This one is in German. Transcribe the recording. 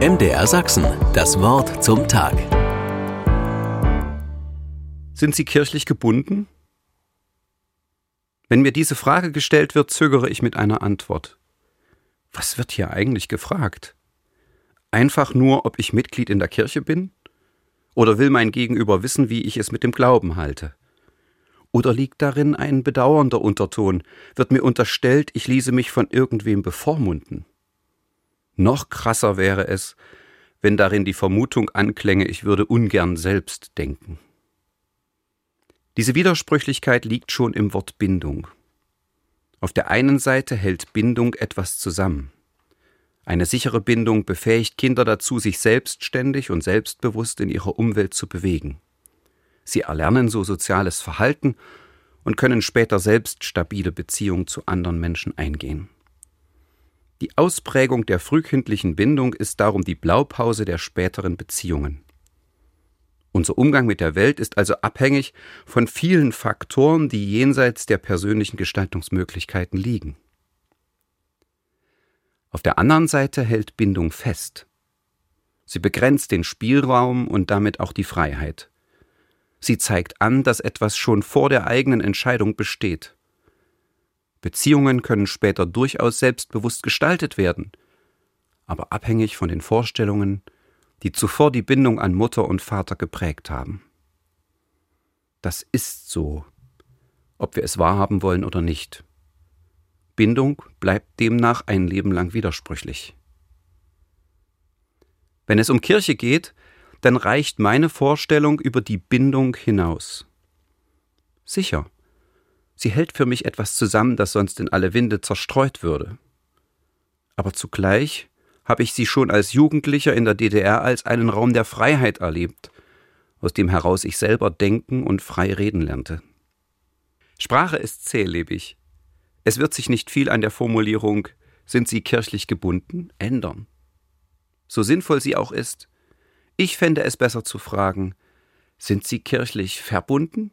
MDR Sachsen, das Wort zum Tag. Sind Sie kirchlich gebunden? Wenn mir diese Frage gestellt wird, zögere ich mit einer Antwort. Was wird hier eigentlich gefragt? Einfach nur, ob ich Mitglied in der Kirche bin? Oder will mein Gegenüber wissen, wie ich es mit dem Glauben halte? Oder liegt darin ein bedauernder Unterton? Wird mir unterstellt, ich ließe mich von irgendwem bevormunden? Noch krasser wäre es, wenn darin die Vermutung anklänge, ich würde ungern selbst denken. Diese Widersprüchlichkeit liegt schon im Wort Bindung. Auf der einen Seite hält Bindung etwas zusammen. Eine sichere Bindung befähigt Kinder dazu, sich selbstständig und selbstbewusst in ihrer Umwelt zu bewegen. Sie erlernen so soziales Verhalten und können später selbst stabile Beziehungen zu anderen Menschen eingehen. Die Ausprägung der frühkindlichen Bindung ist darum die Blaupause der späteren Beziehungen. Unser Umgang mit der Welt ist also abhängig von vielen Faktoren, die jenseits der persönlichen Gestaltungsmöglichkeiten liegen. Auf der anderen Seite hält Bindung fest. Sie begrenzt den Spielraum und damit auch die Freiheit. Sie zeigt an, dass etwas schon vor der eigenen Entscheidung besteht. Beziehungen können später durchaus selbstbewusst gestaltet werden, aber abhängig von den Vorstellungen, die zuvor die Bindung an Mutter und Vater geprägt haben. Das ist so, ob wir es wahrhaben wollen oder nicht. Bindung bleibt demnach ein Leben lang widersprüchlich. Wenn es um Kirche geht, dann reicht meine Vorstellung über die Bindung hinaus. Sicher, Sie hält für mich etwas zusammen, das sonst in alle Winde zerstreut würde. Aber zugleich habe ich sie schon als Jugendlicher in der DDR als einen Raum der Freiheit erlebt, aus dem heraus ich selber denken und frei reden lernte. Sprache ist zählebig. Es wird sich nicht viel an der Formulierung sind Sie kirchlich gebunden ändern. So sinnvoll sie auch ist, ich fände es besser zu fragen, sind Sie kirchlich verbunden?